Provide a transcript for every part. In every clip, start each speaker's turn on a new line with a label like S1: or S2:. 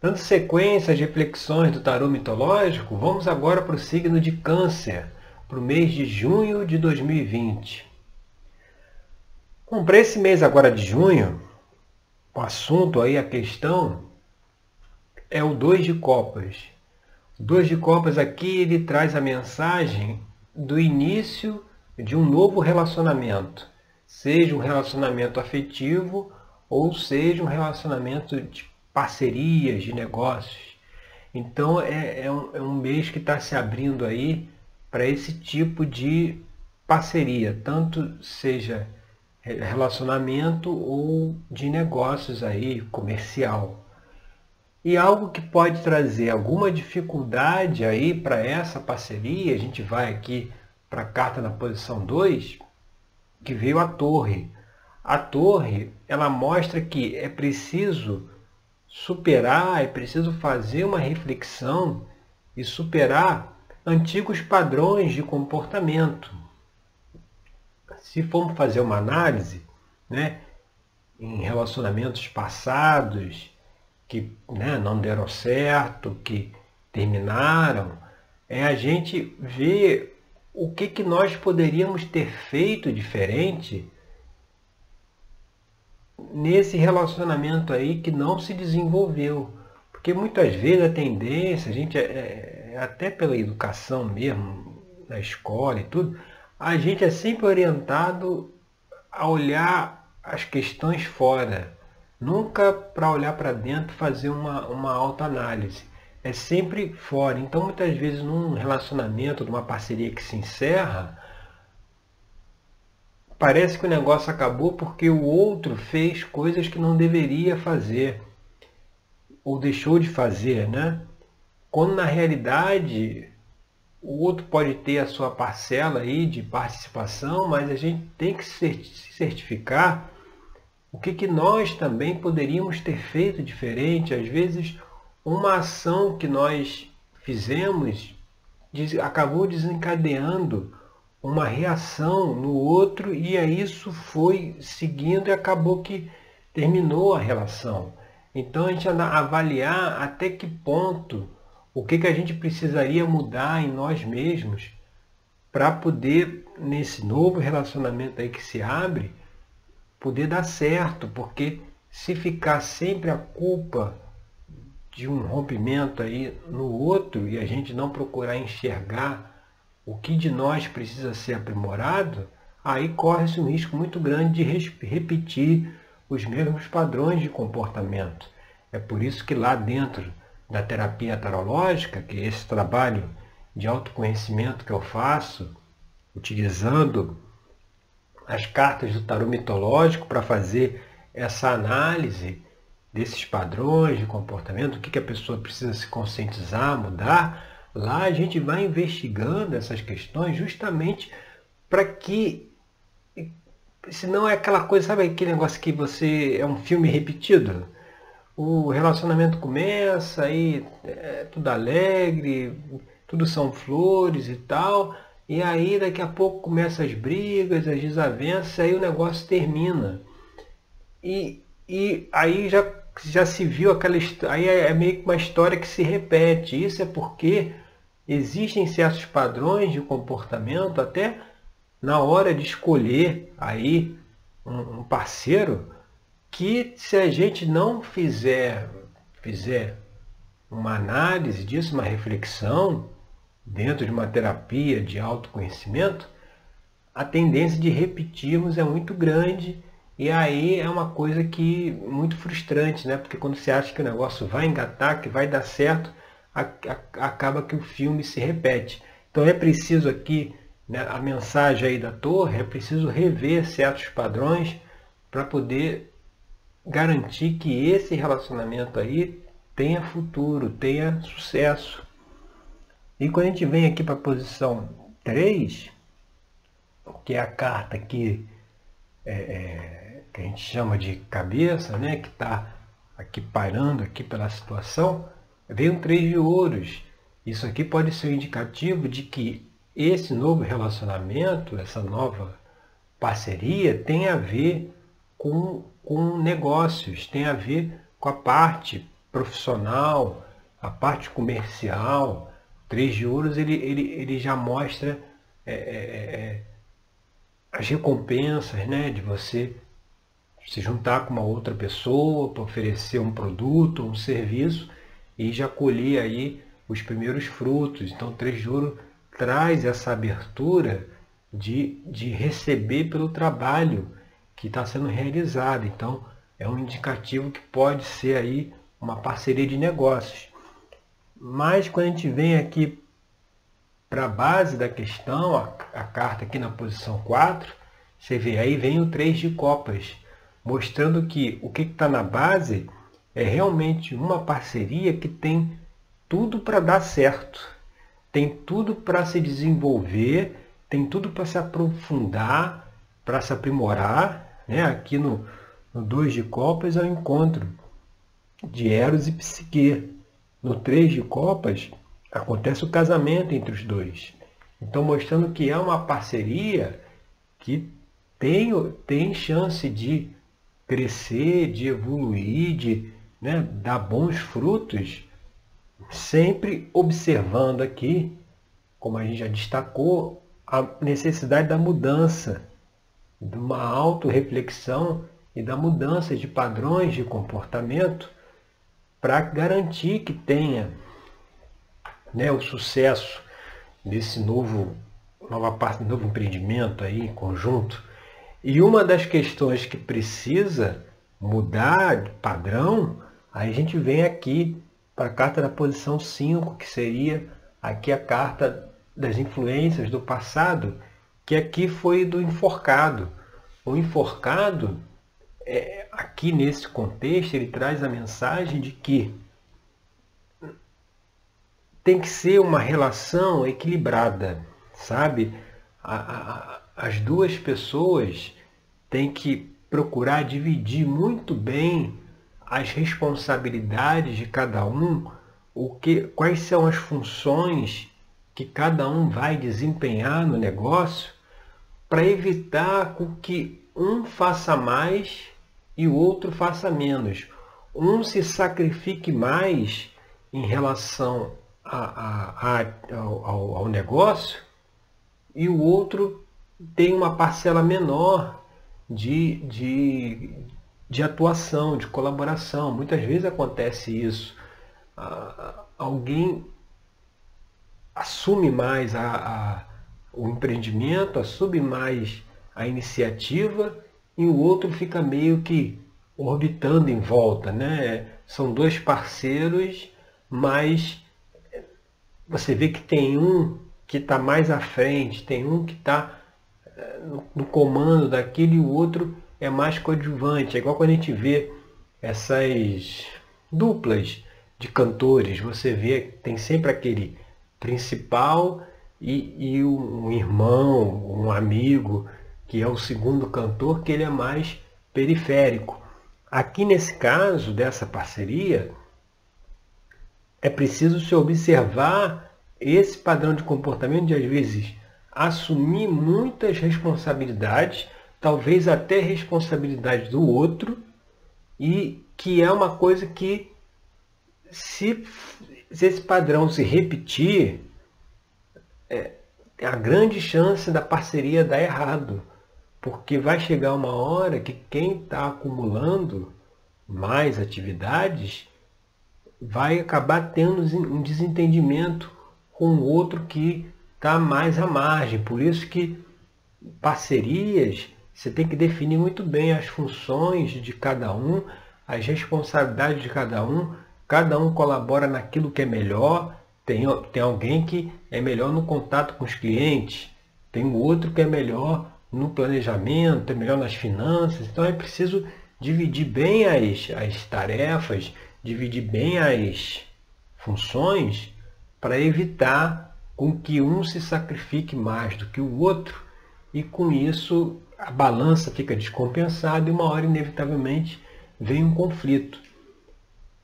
S1: Dando sequência às reflexões do tarô mitológico, vamos agora para o signo de Câncer, para o mês de junho de 2020. Bom, para esse mês agora de junho, o assunto aí, a questão, é o dois de copas. O dois de copas aqui, ele traz a mensagem do início de um novo relacionamento, seja um relacionamento afetivo ou seja um relacionamento de parcerias, de negócios. Então é, é, um, é um mês que está se abrindo aí para esse tipo de parceria, tanto seja relacionamento ou de negócios aí, comercial. E algo que pode trazer alguma dificuldade aí para essa parceria, a gente vai aqui para a carta na posição 2, que veio a torre. A torre, ela mostra que é preciso superar, é preciso fazer uma reflexão e superar antigos padrões de comportamento. Se formos fazer uma análise, né, em relacionamentos passados que né, não deram certo, que terminaram, é a gente ver o que, que nós poderíamos ter feito diferente nesse relacionamento aí que não se desenvolveu. Porque muitas vezes a tendência, a gente, é, é, até pela educação mesmo, na escola e tudo, a gente é sempre orientado a olhar as questões fora, nunca para olhar para dentro fazer uma, uma autoanálise é sempre fora. Então, muitas vezes, num relacionamento, numa parceria que se encerra, parece que o negócio acabou porque o outro fez coisas que não deveria fazer ou deixou de fazer, né? Quando na realidade o outro pode ter a sua parcela aí de participação, mas a gente tem que se certificar o que, que nós também poderíamos ter feito diferente. Às vezes uma ação que nós fizemos acabou desencadeando uma reação no outro e aí isso foi seguindo e acabou que terminou a relação. Então a gente avaliar até que ponto o que, que a gente precisaria mudar em nós mesmos para poder, nesse novo relacionamento aí que se abre, poder dar certo, porque se ficar sempre a culpa de um rompimento aí no outro e a gente não procurar enxergar o que de nós precisa ser aprimorado, aí corre-se um risco muito grande de repetir os mesmos padrões de comportamento. É por isso que lá dentro da terapia tarológica, que é esse trabalho de autoconhecimento que eu faço, utilizando as cartas do tarô mitológico para fazer essa análise desses padrões de comportamento, o que, que a pessoa precisa se conscientizar, mudar, lá a gente vai investigando essas questões justamente para que, se não é aquela coisa, sabe aquele negócio que você é um filme repetido? O relacionamento começa, aí é tudo alegre, tudo são flores e tal, e aí daqui a pouco começam as brigas, as desavenças, aí o negócio termina. E, e aí já, já se viu aquela aí é, é meio que uma história que se repete. Isso é porque existem certos padrões de comportamento até na hora de escolher aí um, um parceiro que se a gente não fizer fizer uma análise disso, uma reflexão dentro de uma terapia de autoconhecimento, a tendência de repetirmos é muito grande e aí é uma coisa que muito frustrante, né? Porque quando você acha que o negócio vai engatar, que vai dar certo, a, a, acaba que o filme se repete. Então é preciso aqui, né, a mensagem aí da torre, é preciso rever certos padrões para poder garantir que esse relacionamento aí tenha futuro, tenha sucesso. E quando a gente vem aqui para a posição 3, que é a carta que é, é, que a gente chama de cabeça, né, que está aqui pairando aqui pela situação, vem um três de ouros. Isso aqui pode ser um indicativo de que esse novo relacionamento, essa nova parceria tem a ver com, com negócios, tem a ver com a parte profissional, a parte comercial. Três de ouros ele, ele, ele já mostra é, é, é, é, as recompensas né, de você se juntar com uma outra pessoa para oferecer um produto, um serviço e já colher aí os primeiros frutos. Então, o três de ouro traz essa abertura de, de receber pelo trabalho que está sendo realizado. Então, é um indicativo que pode ser aí uma parceria de negócios. Mas quando a gente vem aqui para a base da questão, a, a, carta aqui na posição 4, você vê aí vem o 3 de copas, mostrando que o que está na base é realmente uma parceria que tem tudo para dar certo, tem tudo para se desenvolver, tem tudo para se aprofundar, para se aprimorar. Né? Aqui no, no 2 de copas é o encontro de Eros e Psique. No 3 de copas acontece o casamento entre os dois. Então mostrando que é uma parceria que tem, tem chance de crescer, de evoluir, de né, dar bons frutos, sempre observando aqui, como a gente já destacou, a necessidade da mudança, de uma autorreflexão e da mudança de padrões de comportamento para garantir que tenha né, o sucesso desse novo nova parte novo empreendimento aí em conjunto. E uma das questões que precisa mudar de padrão, aí a gente vem aqui para a carta da posição 5, que seria aqui a carta das influências do passado, que aqui foi do enforcado. O enforcado é, aqui nesse contexto, ele traz a mensagem de que tem que ser uma relação equilibrada, sabe? A, a, as duas pessoas têm que procurar dividir muito bem as responsabilidades de cada um, o que, quais são as funções que cada um vai desempenhar no negócio, para evitar que um faça mais e o outro faça menos. Um se sacrifique mais em relação a, a, a, ao, ao negócio e o outro tem uma parcela menor de, de, de atuação, de colaboração. Muitas vezes acontece isso. Alguém assume mais a, a, o empreendimento, assume mais a iniciativa e o outro fica meio que orbitando em volta, né? São dois parceiros, mas você vê que tem um que está mais à frente, tem um que está no comando daquilo e o outro é mais coadjuvante. É igual quando a gente vê essas duplas de cantores, você vê que tem sempre aquele principal e, e um irmão, um amigo, que é o segundo cantor, que ele é mais periférico. Aqui nesse caso dessa parceria, é preciso se observar esse padrão de comportamento de às vezes assumir muitas responsabilidades, talvez até responsabilidade do outro, e que é uma coisa que se, se esse padrão se repetir, é, a grande chance da parceria dar errado. Porque vai chegar uma hora que quem está acumulando mais atividades vai acabar tendo um desentendimento com o outro que está mais à margem. Por isso que parcerias, você tem que definir muito bem as funções de cada um, as responsabilidades de cada um, cada um colabora naquilo que é melhor. Tem, tem alguém que é melhor no contato com os clientes, tem o outro que é melhor no planejamento, é melhor nas finanças. Então é preciso dividir bem as, as tarefas, dividir bem as funções para evitar com que um se sacrifique mais do que o outro e com isso a balança fica descompensada e uma hora inevitavelmente vem um conflito.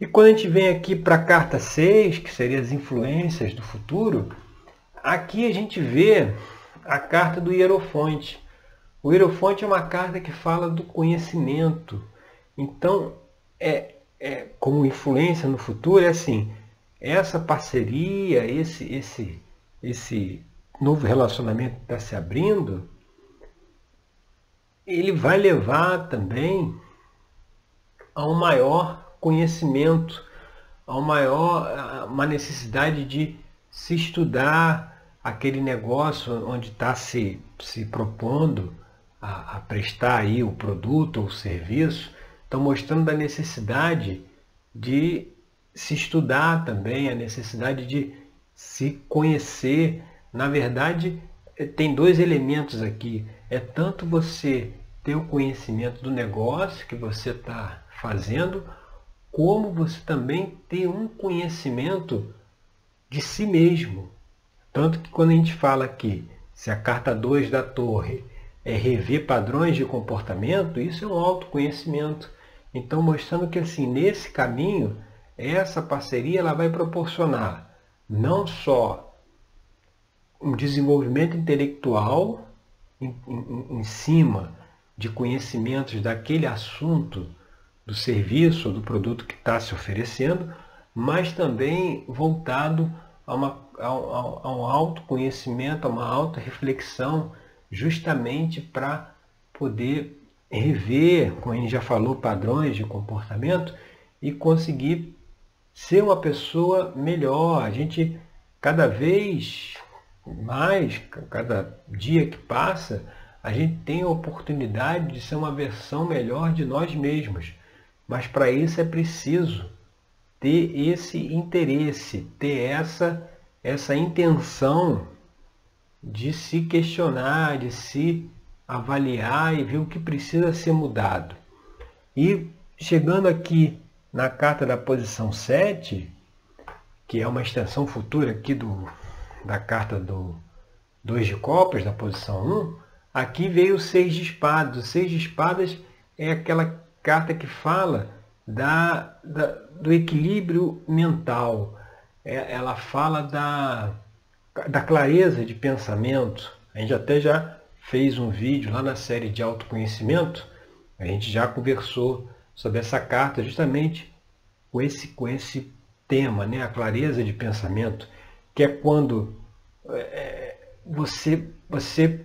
S1: E quando a gente vem aqui para a carta 6, que seria as influências do futuro, aqui a gente vê a carta do Hierofonte. O Hierofonte é uma carta que fala do conhecimento. Então, é, é, como influência no futuro é assim, essa parceria, esse, esse, esse novo relacionamento que está se abrindo, ele vai levar também a um maior conhecimento, a um maior, uma necessidade de se estudar aquele negócio onde está se, se propondo a, a prestar aí o produto ou o serviço, estão mostrando a necessidade de se estudar também, a necessidade de se conhecer. Na verdade, eh, tem dois elementos aqui. É tanto você ter o conhecimento do negócio que você está fazendo, como você também ter um conhecimento de si mesmo. Tanto que quando a gente fala aqui, se a carta 2 da torre é rever padrões de comportamento, isso é um autoconhecimento. Então mostrando que assim, nesse caminho, essa parceria ela vai proporcionar não só um desenvolvimento intelectual em, em, em cima de conhecimentos daquele assunto, do serviço ou do produto que está se oferecendo, mas também voltado a, uma, a, a um autoconhecimento, a uma auto-reflexão, justamente para poder rever, como a gente já falou, padrões de comportamento e conseguir ser uma pessoa melhor. A gente, cada vez mais, cada dia que passa, a gente tem a oportunidade de ser uma versão melhor de nós mesmos. Mas para isso é preciso ter esse interesse, ter essa, essa intenção de se questionar, de se avaliar e ver o que precisa ser mudado. E chegando aqui na carta da posição 7, que é uma extensão futura aqui do, da carta do 2 de copas, da posição 1, aqui veio o 6 de espadas. O 6 de espadas é aquela carta que fala da, da do equilíbrio mental. É, ela fala da, da clareza de pensamento. A gente até já fez um vídeo lá na série de autoconhecimento, a gente já conversou sobre essa carta justamente com esse, com esse tema, né? a clareza de pensamento, que é quando é, você, você,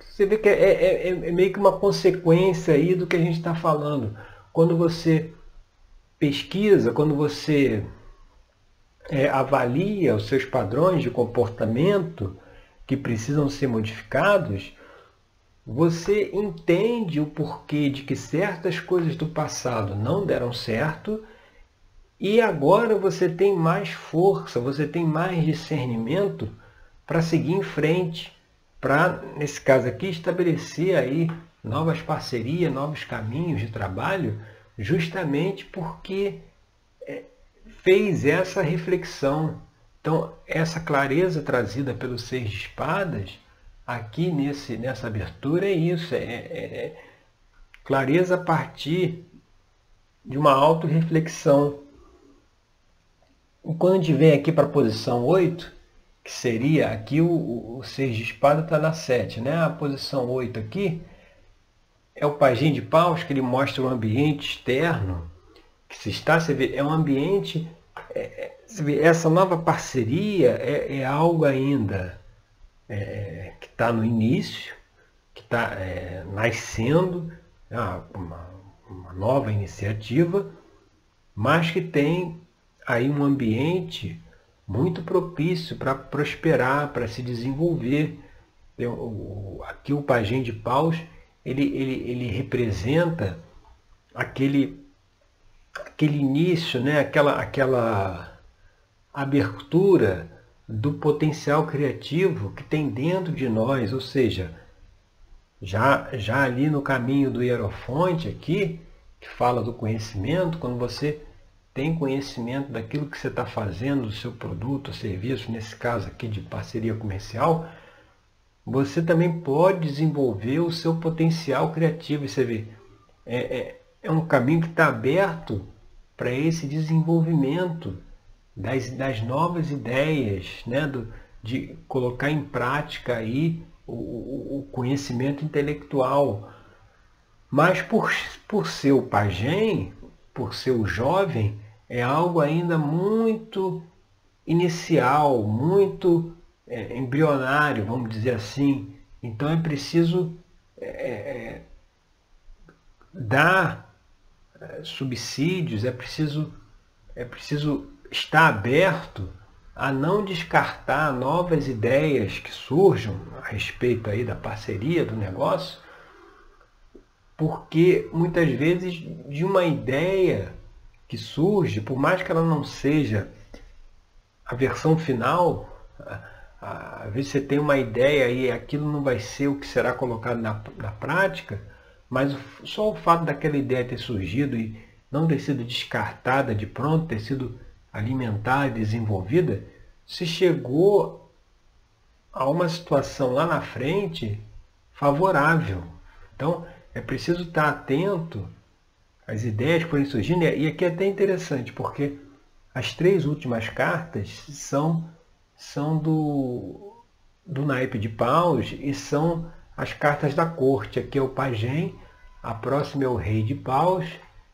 S1: você vê que é, é, é, é meio que uma consequência aí do que a gente está falando. Quando você pesquisa, quando você é, avalia os seus padrões de comportamento que precisam ser modificados, você entende o porquê de que certas coisas do passado não deram certo e agora você tem mais força, você tem mais discernimento para seguir em frente, para, nesse caso aqui, estabelecer aí novas parcerias, novos caminhos de trabalho, justamente porque é, fez essa reflexão. Então, essa clareza trazida pelos seis de espadas aqui nesse, nessa abertura é isso, é, é, é clareza a partir de uma autorreflexão. E quando a gente vem aqui para a posição 8, que seria aqui o, o 6 de espada está na 7, né? A posição 8 aqui é o pajem de paus, que ele mostra o ambiente externo, que se está, você vê, é um ambiente, é, é vê, essa nova parceria é, é algo ainda é, que está no início, que está é, nascendo, é uma, uma nova iniciativa, mas que tem aí um ambiente muito propício para prosperar, para se desenvolver. Eu, aqui o pajem de paus, ele, ele, ele representa aquele, aquele início, né? aquela, aquela abertura do potencial criativo que tem dentro de nós, ou seja, já, já ali no caminho do Hierofonte aqui, que fala do conhecimento, quando você tem conhecimento daquilo que você está fazendo, do seu produto, serviço, nesse caso aqui de parceria comercial, você também pode desenvolver o seu potencial criativo. E você vê, é, é, é um caminho que está aberto para esse desenvolvimento das, das novas ideias, né? Do, de colocar em prática aí o, o conhecimento intelectual. Mas por, por ser o pajem, por ser o jovem, é algo ainda muito inicial, muito é, embrionário, vamos dizer assim. Então é preciso é, é, dar é, subsídios, é preciso, é preciso estar aberto a não descartar novas ideias que surjam a respeito aí da parceria do negócio, porque muitas vezes de uma ideia que surge, por mais que ela não seja a versão final, às vezes você tem uma ideia e aquilo não vai ser o que será colocado na, na prática, mas só o fato daquela ideia ter surgido e não ter sido descartada de pronto, ter sido alimentada e desenvolvida, se chegou a uma situação lá na frente favorável. Então, é preciso estar atento às ideias que forem surgindo. E aqui é até interessante, porque as três últimas cartas são, são do, do naipe de paus e são as cartas da corte. Aqui é o pajem, a próxima é o rei de paus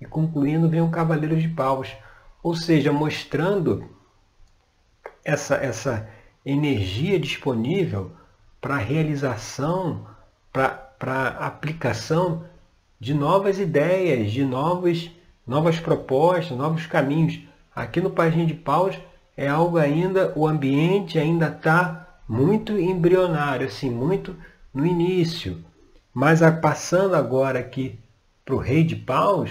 S1: e concluindo vem o cavaleiro de paus. Ou seja, mostrando essa, essa energia disponível para realização, para aplicação de novas ideias, de novos, novas propostas, novos caminhos. Aqui no Paginho de Paus é algo ainda, o ambiente ainda está muito embrionário, assim, muito no início. Mas passando agora aqui para o Rei de Paus,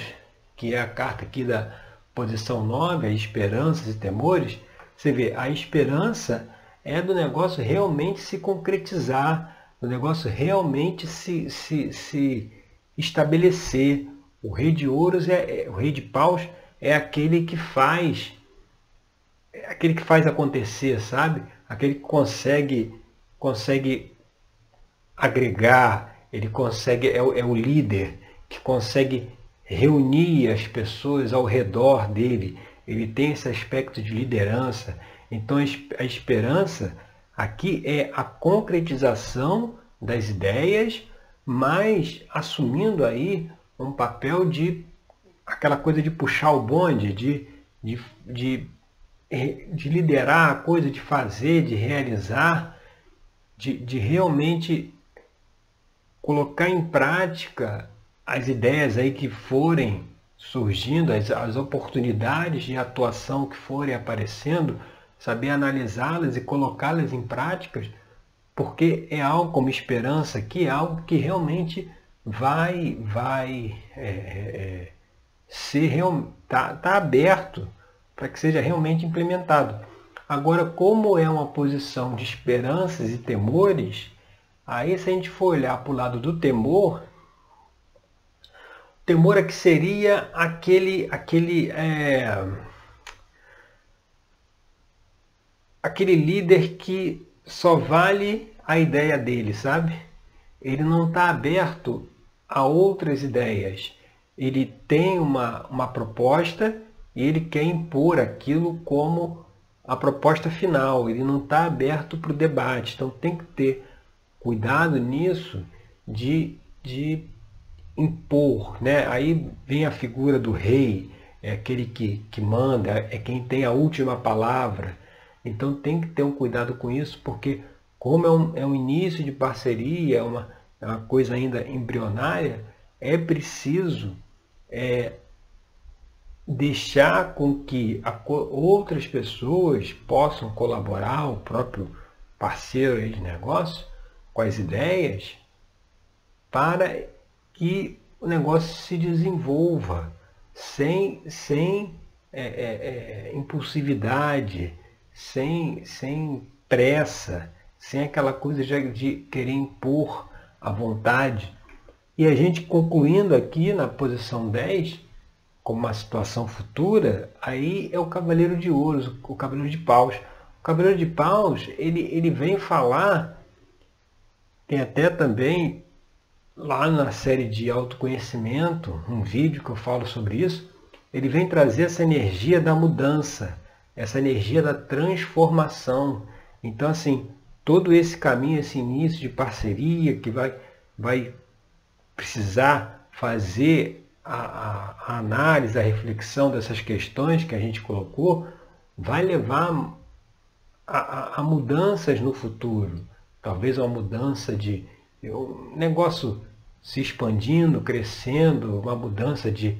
S1: que é a carta aqui da posição 9, as esperanças e temores, você vê, a esperança é do negócio realmente se concretizar, do negócio realmente se, se, se estabelecer. O rei de ouros é, é o rei de paus é aquele que faz é aquele que faz acontecer, sabe? Aquele que consegue consegue agregar, ele consegue é, é o líder que consegue reunir as pessoas ao redor dele. Ele tem esse aspecto de liderança. Então a esperança aqui é a concretização das ideias, mas assumindo aí um papel de aquela coisa de puxar o bonde, de, de, de, de liderar a coisa, de fazer, de realizar, de, de realmente colocar em prática as ideias aí que forem surgindo, as, as oportunidades de atuação que forem aparecendo, saber analisá-las e colocá-las em práticas, porque é algo como esperança que é algo que realmente vai, vai é, é, é ser tá, tá aberto para que seja realmente implementado. Agora, como é uma posição de esperanças e temores, aí se a gente for olhar para o lado do temor, temor é que seria aquele, aquele, é, aquele líder que só vale a ideia dele, sabe? Ele não está aberto a outras ideias. Ele tem uma, uma proposta e ele quer impor aquilo como a proposta final. Ele não está aberto para o debate. Então tem que ter cuidado nisso de, de impor, né? Aí vem a figura do rei, é aquele que, que manda, é quem tem a última palavra. Então tem que ter um cuidado com isso, porque como é um, é um início de parceria, é uma, é uma coisa ainda embrionária, é preciso é, deixar com que a, outras pessoas possam colaborar, o próprio parceiro de negócio, com as ideias, para que o negócio se desenvolva sem, sem é, é, é, impulsividade, sem, sem pressa, sem aquela coisa de, de querer impor a vontade. E a gente concluindo aqui na posição 10, como uma situação futura, aí é o Cavaleiro de Ouros, o Cavaleiro de Paus. O Cavaleiro de Paus, ele, ele vem falar, tem até também lá na série de autoconhecimento, um vídeo que eu falo sobre isso, ele vem trazer essa energia da mudança, essa energia da transformação. Então, assim, todo esse caminho, esse início de parceria que vai, vai precisar fazer a, a, análise, a reflexão dessas questões que a gente colocou, vai levar a, a mudanças no futuro. Talvez uma mudança de um negócio se expandindo, crescendo, uma mudança de,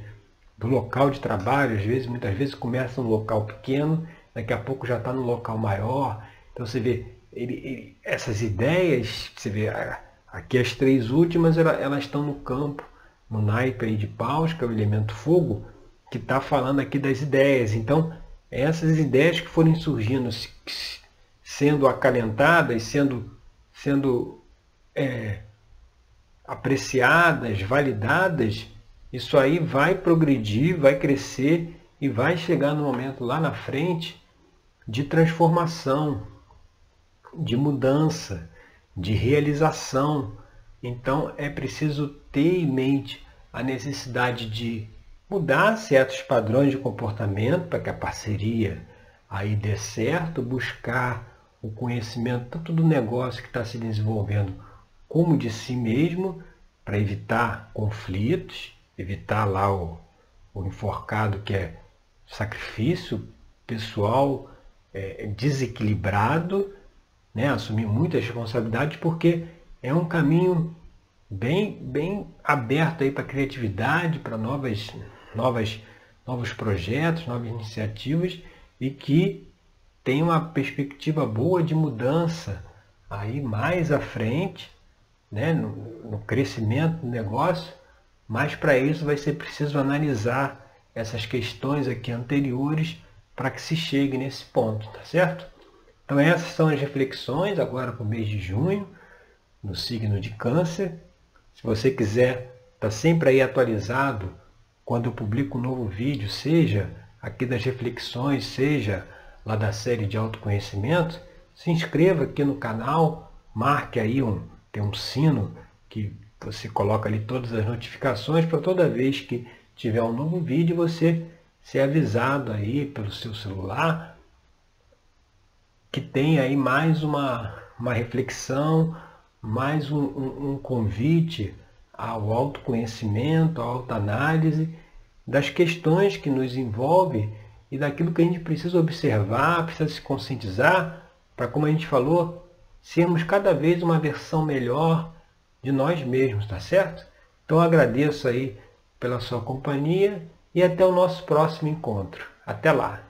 S1: do local de trabalho, às vezes, muitas vezes começa no local pequeno, daqui a pouco já está no local maior. Então você vê, ele, ele, essas ideias, você vê, aqui as três últimas, elas, elas estão no campo, no naipe aí de paus, que é o elemento fogo, que está falando aqui das ideias. Então, essas ideias que forem surgindo, sendo acalentadas, sendo, sendo é, apreciadas, validadas, isso aí vai progredir, vai crescer e vai chegar no momento lá na frente de transformação, de mudança, de realização. Então é preciso ter em mente a necessidade de mudar certos padrões de comportamento para que a parceria aí dê certo, buscar o conhecimento tanto do negócio que está se desenvolvendo como de si mesmo, para evitar conflitos, evitar lá o, o enforcado que é sacrifício pessoal é, desequilibrado, né? assumir muitas responsabilidades, porque é um caminho bem, bem aberto para criatividade, para novas, novas, novos projetos, novas iniciativas e que tem uma perspectiva boa de mudança aí mais à frente né, no, no crescimento do negócio, mas para isso vai ser preciso analisar essas questões aqui anteriores para que se chegue nesse ponto, tá certo? Então essas são as reflexões agora para o mês de junho, no signo de câncer. Se você quiser estar tá sempre aí atualizado quando eu publico um novo vídeo, seja aqui das reflexões, seja lá da série de autoconhecimento, se inscreva aqui no canal, marque aí um, tem um sino que você coloca ali todas as notificações para toda vez que tiver um novo vídeo você ser avisado aí pelo seu celular que tem aí mais uma, uma reflexão, mais um, um, um convite ao autoconhecimento, à autoanálise das questões que nos envolvem e daquilo que a gente precisa observar, precisa se conscientizar, para, como a gente falou, sermos cada vez uma versão melhor de nós mesmos, tá certo? Então agradeço aí pela sua companhia e até o nosso próximo encontro. Até lá!